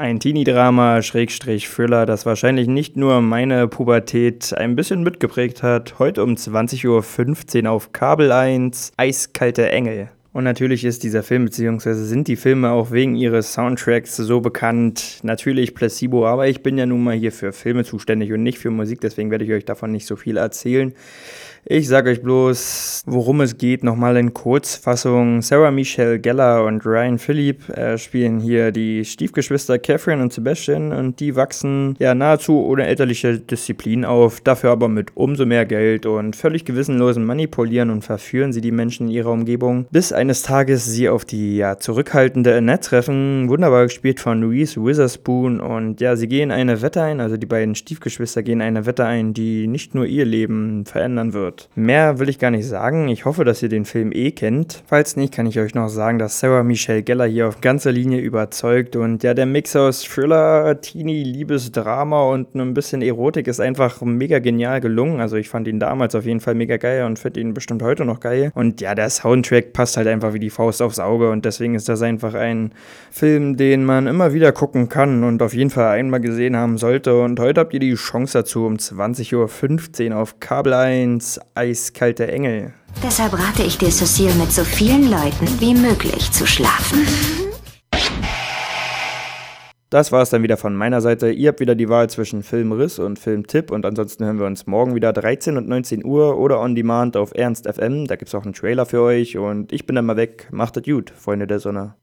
Ein Teenie-Drama, Schrägstrich Thriller, das wahrscheinlich nicht nur meine Pubertät ein bisschen mitgeprägt hat. Heute um 20.15 Uhr auf Kabel 1, Eiskalte Engel. Und natürlich ist dieser Film, beziehungsweise sind die Filme auch wegen ihres Soundtracks so bekannt. Natürlich Placebo, aber ich bin ja nun mal hier für Filme zuständig und nicht für Musik, deswegen werde ich euch davon nicht so viel erzählen. Ich sage euch bloß, worum es geht, nochmal in Kurzfassung. Sarah Michelle Geller und Ryan Philipp äh, spielen hier die Stiefgeschwister Catherine und Sebastian und die wachsen ja nahezu ohne elterliche Disziplin auf, dafür aber mit umso mehr Geld und völlig gewissenlosen Manipulieren und verführen sie die Menschen in ihrer Umgebung, bis eines Tages sie auf die ja zurückhaltende Annette treffen, wunderbar gespielt von Louise Witherspoon und ja, sie gehen eine Wette ein, also die beiden Stiefgeschwister gehen eine Wette ein, die nicht nur ihr Leben verändern wird Mehr will ich gar nicht sagen. Ich hoffe, dass ihr den Film eh kennt. Falls nicht, kann ich euch noch sagen, dass Sarah Michelle Geller hier auf ganzer Linie überzeugt und ja, der Mix aus Thriller, Teenie, Liebesdrama und ein bisschen Erotik ist einfach mega genial gelungen. Also ich fand ihn damals auf jeden Fall mega geil und finde ihn bestimmt heute noch geil. Und ja, der Soundtrack passt halt einfach wie die Faust aufs Auge und deswegen ist das einfach ein Film, den man immer wieder gucken kann und auf jeden Fall einmal gesehen haben sollte. Und heute habt ihr die Chance dazu um 20.15 Uhr auf Kabel 1 eiskalte Engel. Deshalb rate ich dir, Cecile, mit so vielen Leuten wie möglich zu schlafen. Das war es dann wieder von meiner Seite. Ihr habt wieder die Wahl zwischen Filmriss und Filmtipp und ansonsten hören wir uns morgen wieder 13 und 19 Uhr oder on demand auf Ernst FM. Da gibt es auch einen Trailer für euch und ich bin dann mal weg. Macht es gut, Freunde der Sonne.